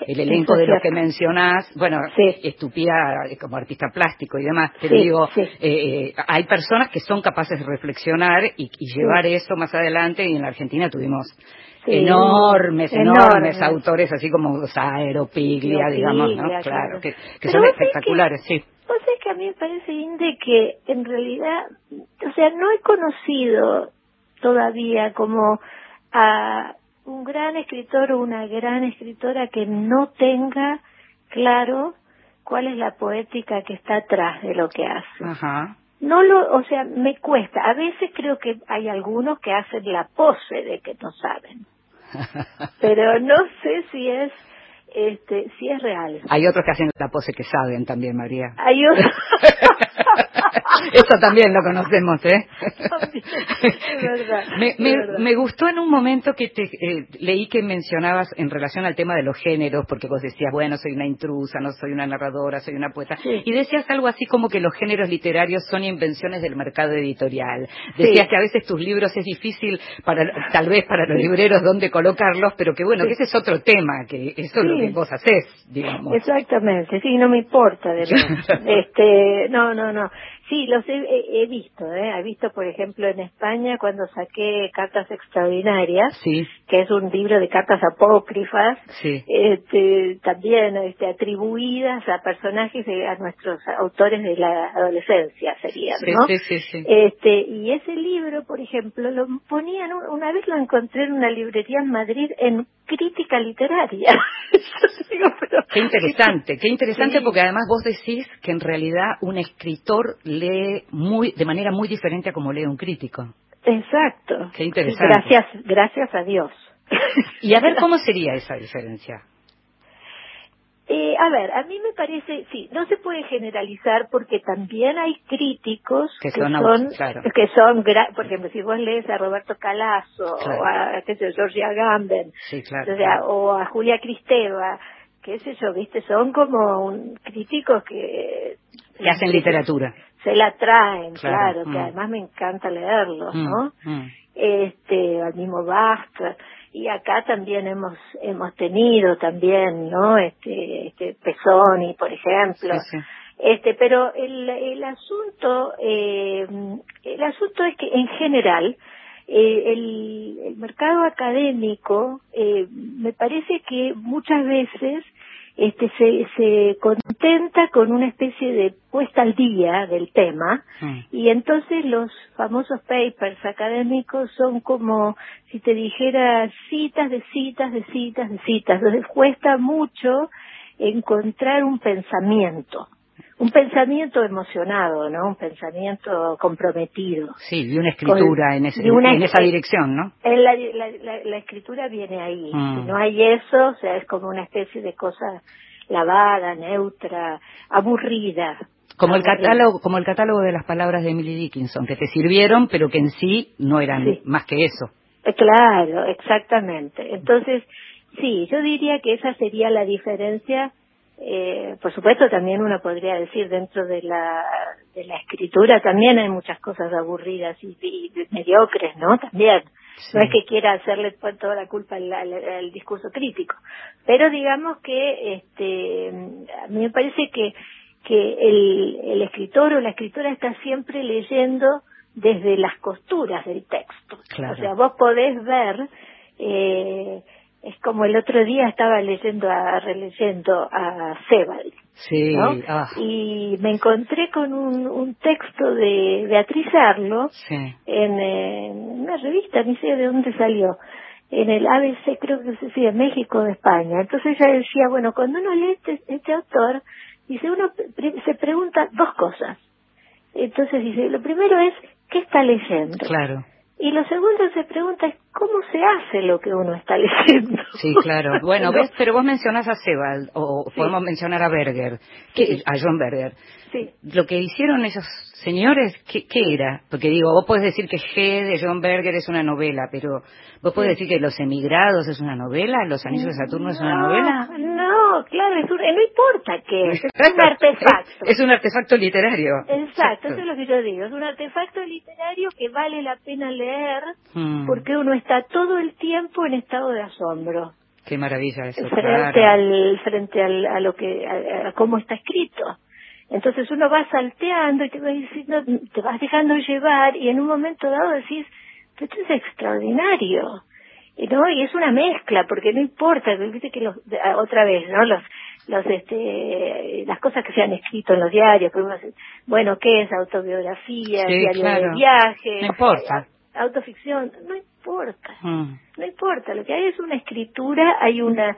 El elenco de los que mencionás bueno estupida como artista plástico y demás te digo eh, hay personas que son capaces de reflexionar y, y llevar eso más adelante y en la Argentina tuvimos enormes, enormes, autores, así como Saero, Piglia, digamos, ¿no? Claro, que, son espectaculares, sí. Vos sabés que a mí me parece, Inde, que en realidad, o sea, no he conocido todavía como a un gran escritor o una gran escritora que no tenga claro cuál es la poética que está atrás de lo que hace. Ajá. no lo, o sea, me cuesta. A veces creo que hay algunos que hacen la pose de que no saben. Pero no sé si es este, si es real. Hay otros que hacen la pose que saben también, María. Hay otros. Eso también lo conocemos, ¿eh? es verdad, me, me, gustó en un momento que te eh, leí que mencionabas en relación al tema de los géneros, porque vos decías, bueno, soy una intrusa, no soy una narradora, soy una poeta, y decías algo así como que los géneros literarios son invenciones del mercado editorial. Decías que a veces tus libros es difícil, para tal vez para los libreros, dónde colocarlos, pero que bueno, que ese es otro tema, que eso es lo que vos haces, digamos. Exactamente, sí, no me importa, de este, no, no, no. Sí, los he, visto, ¿eh? He visto, por ejemplo, en España cuando saqué Cartas Extraordinarias, que es un libro de cartas apócrifas, este, también este, atribuidas a personajes, a nuestros autores de la adolescencia, serían, ¿no? Sí, sí, sí, Este, y ese libro, por ejemplo, lo ponían, una vez lo encontré en una librería en Madrid en crítica literaria. Qué interesante, qué interesante porque además vos decís que en realidad un escritor lee muy de manera muy diferente a como lee un crítico. Exacto. Qué interesante. Gracias, gracias a Dios. Y a ver cómo sería esa diferencia. Eh, a ver, a mí me parece, sí, no se puede generalizar porque también hay críticos que, son, que son, por ejemplo, si vos lees a Roberto Calazo o a, qué sé, Georgia Gamben, o, a Julia Cristeva, qué sé yo, viste, son como un, críticos que... Que hacen literatura. Se la traen, claro, que mm. además me encanta leerlos, mm, ¿no? Mm. Este, al mismo Basta y acá también hemos hemos tenido también no este este Pesoni por ejemplo este pero el el asunto eh, el asunto es que en general eh, el, el mercado académico eh, me parece que muchas veces este se, se contenta con una especie de puesta al día del tema. Y entonces los famosos papers académicos son como si te dijera citas de citas de citas de citas. Entonces cuesta mucho encontrar un pensamiento un pensamiento emocionado, ¿no? Un pensamiento comprometido. Sí, y una escritura en, ese, en esa dirección, ¿no? La, la, escritura viene ahí. Mm. Si no hay eso, o sea, es como una especie de cosa lavada, neutra, aburrida. Como el catálogo, como el catálogo de las palabras de Emily Dickinson, que te sirvieron, pero que en sí no eran más que eso. Eh, claro, exactamente. Entonces, sí, yo diría que esa sería la diferencia eh, por supuesto, también uno podría decir dentro de la, de la escritura también hay muchas cosas aburridas y, mediocres, ¿no? También. No es que quiera hacerle toda la culpa al, discurso crítico, pero digamos que este, a mí me parece que, que el, el escritor o la escritora está siempre leyendo desde las costuras del texto. O sea, vos podés ver eh, es como el otro día estaba leyendo, a, releyendo a Sebald. Sí, ah. Y me encontré con un, un texto de Beatriz Arlo en, una revista, ni sé de dónde salió, en el ABC, creo que se de México de España. Entonces ella decía, bueno, cuando uno lee este, este autor, dice, uno se pregunta dos cosas. Entonces dice, lo primero es, ¿qué está leyendo? Claro. Y lo segundo se pregunta es cómo se hace lo que uno está leyendo. Sí, claro. Bueno, ves, pero vos mencionás a Sebald, o podemos mencionar a Berger, que, a John Berger. Sí. Lo que hicieron esos señores, ¿qué, ¿qué, era? Porque digo, vos podés decir que G de John Berger es una novela, pero vos podés decir que Los Emigrados es una novela, Los Anillos de Saturno es una novela. No, claro, es no importa qué es, es un artefacto. Es, un artefacto literario. Exacto, eso es lo que yo digo, es un artefacto literario que vale la pena leer hmm. porque uno está todo el tiempo en estado de asombro. Qué maravilla eso. Frente al, frente al, a lo que, a cómo está escrito. Entonces uno va salteando y te, te vas dejando llevar y en un momento dado decís, esto es extraordinario. ¿No? y es una mezcla, porque no importa, viste que los, otra vez, ¿no? Los, los, este, las cosas que se han escrito en los diarios, bueno, ¿qué es autobiografía, diario de viaje? No importa. Autoficción, no importa, mm. no importa, lo que hay es una escritura, hay una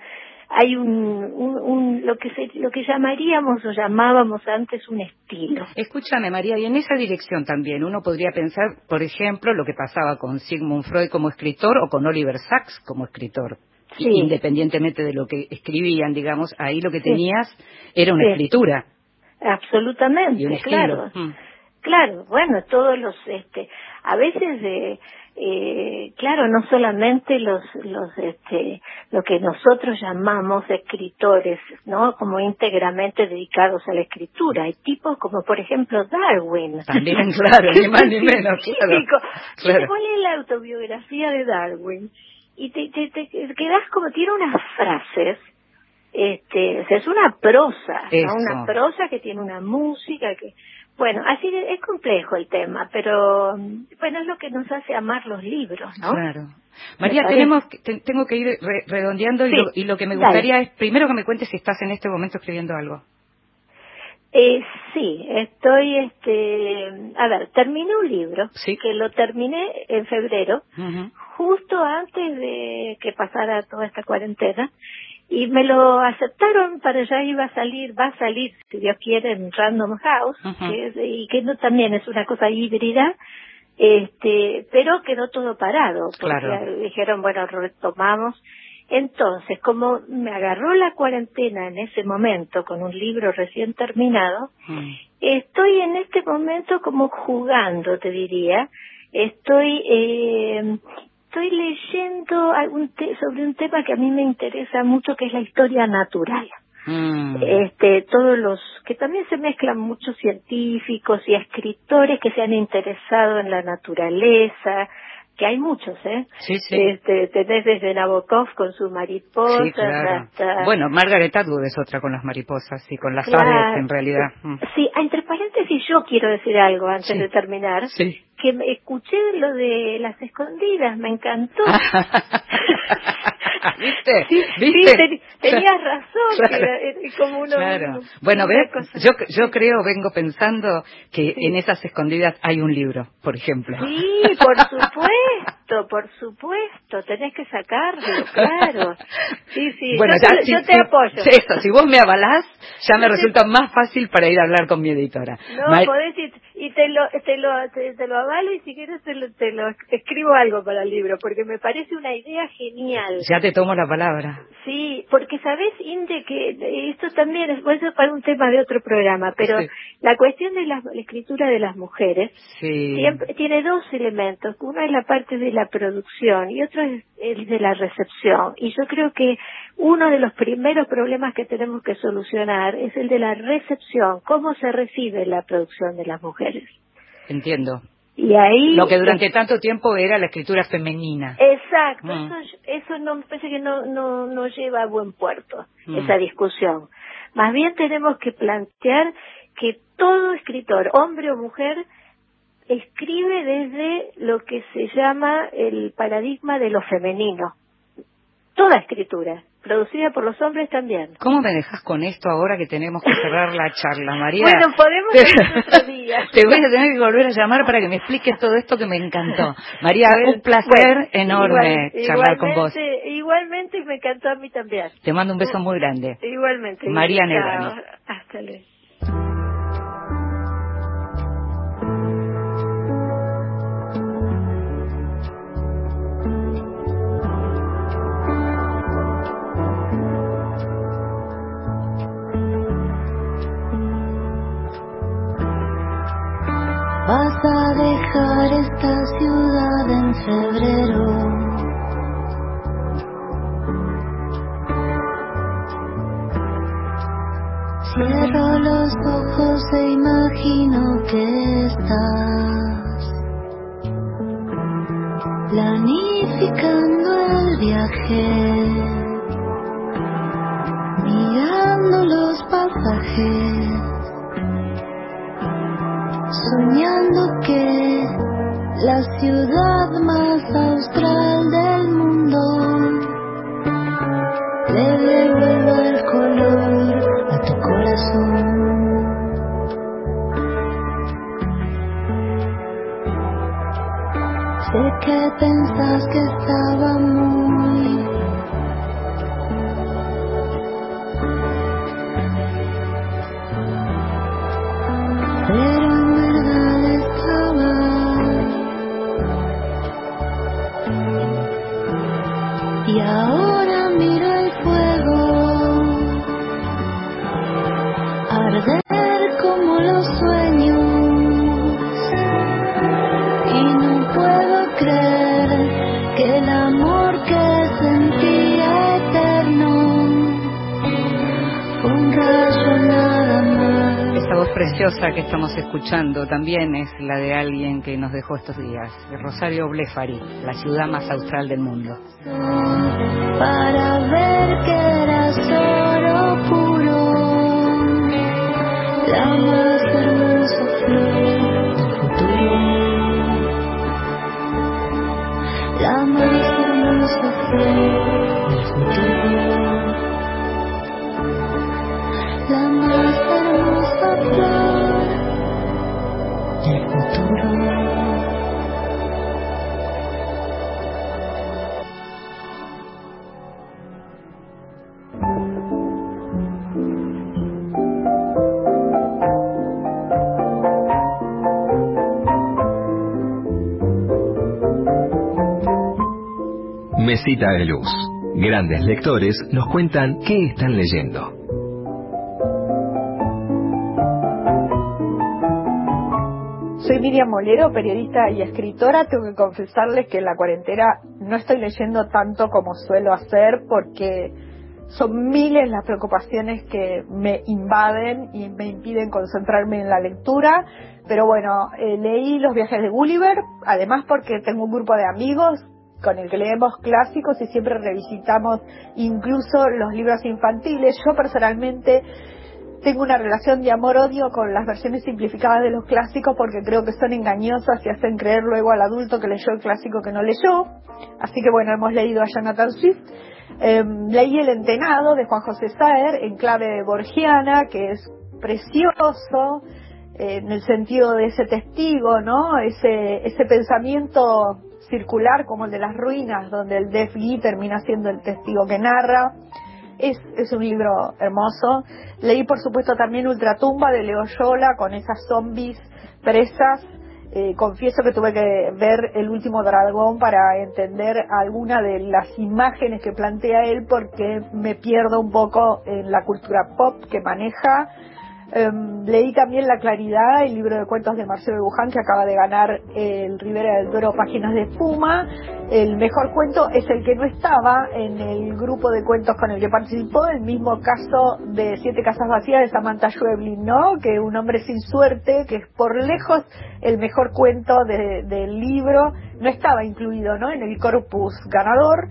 hay un, un, lo que se, lo que llamaríamos o llamábamos antes un estilo. Escúchame María, y en esa dirección también uno podría pensar, por ejemplo, lo que pasaba con Sigmund Freud como escritor o con Oliver Sacks como escritor. Independientemente de lo que escribían, digamos, ahí lo que tenías era una escritura. Absolutamente, y un claro. Mm. Claro, bueno, todos los, este, a veces de, eh, claro, no solamente los, los, este, lo que nosotros llamamos escritores, ¿no? Como íntegramente dedicados a la escritura. Hay tipos como, por ejemplo, Darwin. También, claro, ni más ni menos, claro. claro. ¿Cuál es la autobiografía de Darwin? Y te, te, te quedas como, tiene unas frases, este, es una prosa, ¿no? Una prosa que tiene una música que, bueno, así es complejo el tema, pero bueno, es lo que nos hace amar los libros, ¿no? Claro. María, tenemos, tengo que ir redondeando y, lo, que me gustaría es primero que me cuentes si estás en este momento escribiendo algo. Eh, sí, estoy, este, a ver, terminé un libro que lo terminé en febrero, justo antes de que pasara toda esta cuarentena, y me lo aceptaron para ya iba a salir, va a salir, si Dios quiere, en Random House, que y que no, también es una cosa híbrida, este, pero quedó todo parado, porque dijeron, bueno, retomamos. Entonces, como me agarró la cuarentena en ese momento con un libro recién terminado, mm. estoy en este momento como jugando, te diría, estoy eh, estoy leyendo algún sobre un tema que a mí me interesa mucho, que es la historia natural. Mm. Este, todos los que también se mezclan muchos científicos y escritores que se han interesado en la naturaleza, que hay muchos, ¿eh? Sí, sí. Este, tenés desde Nabokov con su mariposa hasta... Bueno, Margaret Atwood es otra con las mariposas y con las aves, en realidad. Mm. Sí, entre paréntesis yo quiero decir algo antes de terminar. Sí. Que escuché lo de las escondidas, me encantó. ¿Viste? Sí, ¿Viste? tenías razón, como uno, claro. Bueno, ves, yo, yo creo, vengo pensando que en esas escondidas hay un libro, por ejemplo. Sí, por supuesto, por supuesto, tenés que sacarlo, claro. Sí, sí, bueno, yo, te, yo te apoyo. Eso, si vos me avalás, ya me resulta más fácil para ir a hablar con mi editora. No, podés ir, y te lo, te lo, te, lo avalo y si quieres te lo, te lo escribo algo para el libro, porque me parece una idea genial. Ya te tomo la palabra. Sí, porque sabes, Inde, que esto también es, bueno, para un tema de otro programa, pero la cuestión de la, escritura de las mujeres siempre, tiene dos elementos. Uno es la parte de la producción y otro es el de la recepción. Y yo creo que uno de los primeros problemas que tenemos que solucionar es el de la recepción, cómo se recibe la producción de las mujeres. Entiendo. Y ahí lo que durante tanto tiempo era la escritura femenina. Exacto, mm. eso, eso no me parece que no no no lleva a buen puerto mm. esa discusión. Más bien tenemos que plantear que todo escritor, hombre o mujer, escribe desde lo que se llama el paradigma de lo femenino. Toda escritura producida por los hombres también. ¿Cómo me dejas con esto ahora que tenemos que cerrar la charla, María? Bueno, podemos te, otro día. Te voy a tener que volver a llamar para que me expliques todo esto que me encantó. María, un placer enorme charlar con vos. Igualmente, me encantó a mí también. Te mando un beso muy grande. Igualmente. María Negrano. Hasta luego. Vas que estamos escuchando también es la de alguien que nos dejó estos días, Rosario Blefari, la ciudad más austral del mundo. Para ver que era oro puro, la más hermosa Mesita de luz. Grandes lectores nos cuentan qué están leyendo. Molero, periodista y escritora. Tengo que confesarles que en la cuarentena no estoy leyendo tanto como suelo hacer porque son miles las preocupaciones que me invaden y me impiden concentrarme en la lectura. Pero bueno, eh, leí Los viajes de Gulliver, además porque tengo un grupo de amigos con el que leemos clásicos y siempre revisitamos incluso los libros infantiles. Yo personalmente tengo una relación de amor-odio con las versiones simplificadas de los clásicos porque creo que son engañosas y hacen creer luego al adulto que leyó el clásico que no leyó. Así que bueno, hemos leído a Jonathan Swift. Em, leí El Entenado de Juan José Saer en clave borgiana, que es precioso en el sentido de ese testigo, ¿no? Ese, ese pensamiento circular como el de las ruinas, donde el Def Guy termina siendo el testigo que narra. Es, es un libro hermoso. Leí, por supuesto, también Ultratumba de Leo Yola con esas zombies presas. Eh, confieso que tuve que ver El último dragón para entender alguna de las imágenes que plantea él porque me pierdo un poco en la cultura pop que maneja Em, leí también La Claridad, el libro de cuentos de Marcelo Luján, que acaba de ganar el Rivera del Duero Páginas de Espuma. El mejor cuento es el que no estaba en el grupo de cuentos con el que participó, el mismo caso de Siete Casas Vacías de Samantha Schweblin, ¿no? Que un hombre sin suerte, que es por lejos el mejor cuento del libro, no estaba incluido, ¿no? En el corpus ganador.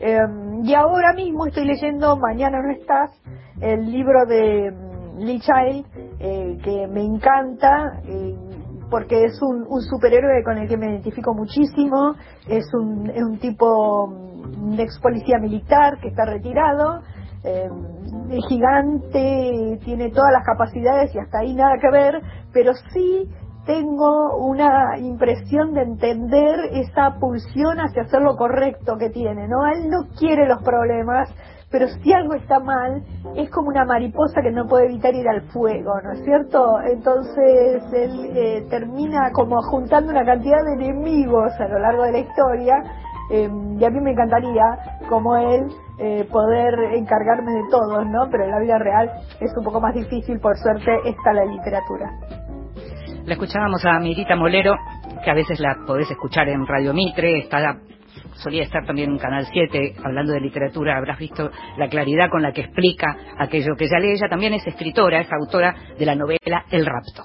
Em, y ahora mismo estoy leyendo Mañana no estás, el libro de Lee Child, eh, que me encanta, eh, porque es un, superhéroe con el que me identifico muchísimo, es un, tipo, un ex policía militar que está retirado, eh, gigante, tiene todas las capacidades y hasta ahí nada que ver, pero sí tengo una impresión de entender esa pulsión hacia hacer lo correcto que tiene, ¿no? Él no quiere los problemas, pero si algo está mal, es como una mariposa que no puede evitar ir al fuego, ¿no es cierto? Entonces él eh, termina como juntando una cantidad de enemigos a lo largo de la historia, eh, y a mí me encantaría, como él, eh, poder encargarme de todos, ¿no? Pero en la vida real es un poco más difícil, por suerte está la literatura. La escuchábamos a Mirita Molero, que a veces la podés escuchar en Radio Mitre, está solía estar también en Canal 7 hablando de literatura, habrás visto la claridad con la que explica aquello que ella lee. Ella también es escritora, es autora de la novela El rapto.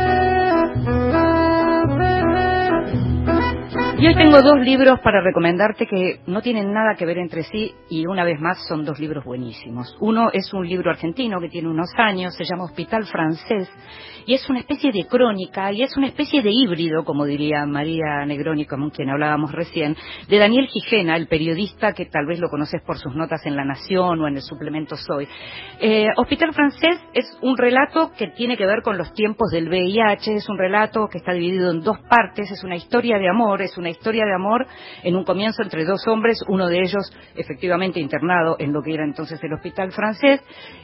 Y hoy tengo dos libros para recomendarte que no tienen nada que ver entre sí y una vez más son dos libros buenísimos. Uno es un libro argentino que tiene unos años, se llama Hospital Francés y es una especie de crónica y es una especie de híbrido, como diría María Negroni, con quien hablábamos recién, de Daniel Gijena, el periodista que tal vez lo conoces por sus notas en La Nación o en el suplemento Soy. Eh, Hospital Francés es un relato que tiene que ver con los tiempos del VIH, es un relato que está dividido en dos partes, es una historia de amor, es una historia de amor en un comienzo entre dos hombres, uno de ellos efectivamente internado en lo que era entonces el hospital francés,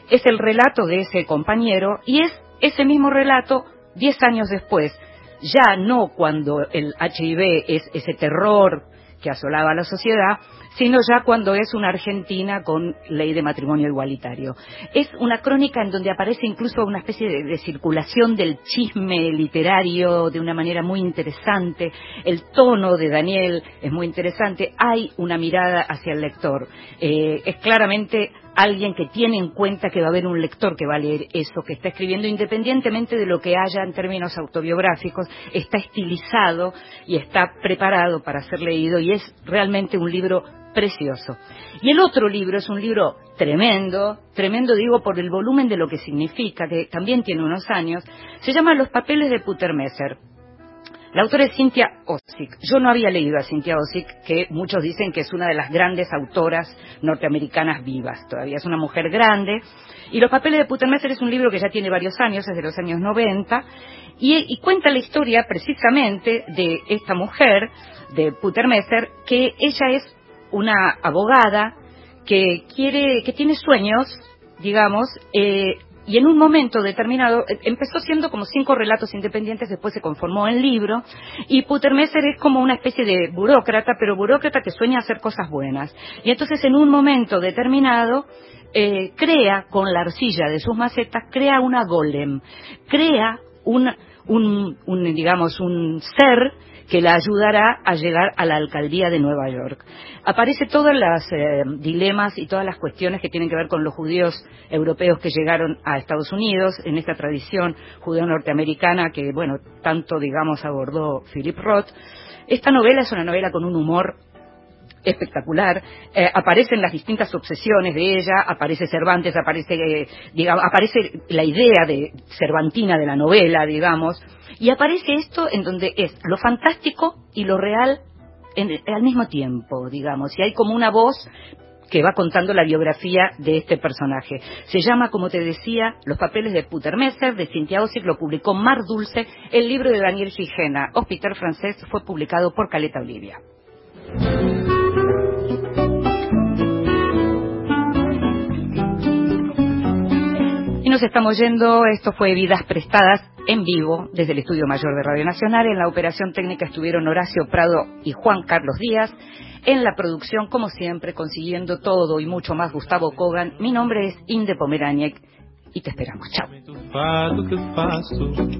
es el relato de ese compañero y es ese mismo relato diez años después, ya no cuando el HIV es ese terror que asolaba la sociedad, sino ya cuando es una Argentina con ley de matrimonio igualitario. Es una crónica en donde aparece incluso una especie de, circulación del chisme literario de una manera muy interesante. El tono de Daniel es muy interesante. Hay una mirada hacia el lector. Eh, es claramente alguien que tiene en cuenta que va a haber un lector que va a leer eso que está escribiendo, independientemente de lo que haya en términos autobiográficos, está estilizado y está preparado para ser leído y es realmente un libro precioso. Y el otro libro es un libro tremendo, tremendo digo por el volumen de lo que significa, que también tiene unos años, se llama Los papeles de Putermesser. La autora es Cynthia Ozick. Yo no había leído a Cynthia Ozick, que muchos dicen que es una de las grandes autoras norteamericanas vivas. Todavía es una mujer grande. Y Los papeles de Putermesser es un libro que ya tiene varios años, es de los años 90, y, y cuenta la historia precisamente de esta mujer, de Putermesser, que ella es una abogada que quiere, que tiene sueños, digamos, eh, y en un momento determinado eh, empezó siendo como cinco relatos independientes, después se conformó en libro, y Putermesser es como una especie de burócrata, pero burócrata que sueña hacer cosas buenas. Y entonces en un momento determinado eh, crea con la arcilla de sus macetas, crea una golem, crea un, un, un digamos, un ser que la ayudará a llegar a la alcaldía de Nueva York. Aparece todos los eh, dilemas y todas las cuestiones que tienen que ver con los judíos europeos que llegaron a Estados Unidos en esta tradición judeo-norteamericana que, bueno, tanto, digamos, abordó Philip Roth. Esta novela es una novela con un humor espectacular. Eh, aparecen las distintas obsesiones de ella, aparece Cervantes, aparece, eh, aparece la idea de Cervantina de la novela, digamos, y aparece esto en donde es lo fantástico y lo real al mismo tiempo, digamos, y hay como una voz que va contando la biografía de este personaje. Se llama, como te decía, Los papeles de Putermesser, de Cintia Ossic, lo publicó Mar Dulce, el libro de Daniel Gigena, Hospital Francés, fue publicado por Caleta Olivia. Y nos estamos yendo, esto fue Vidas Prestadas en vivo desde el Estudio Mayor de Radio Nacional. En la operación técnica estuvieron Horacio Prado y Juan Carlos Díaz. En la producción, como siempre, consiguiendo todo y mucho más Gustavo Kogan. Mi nombre es Inde Pomeraniec y te esperamos. Chao.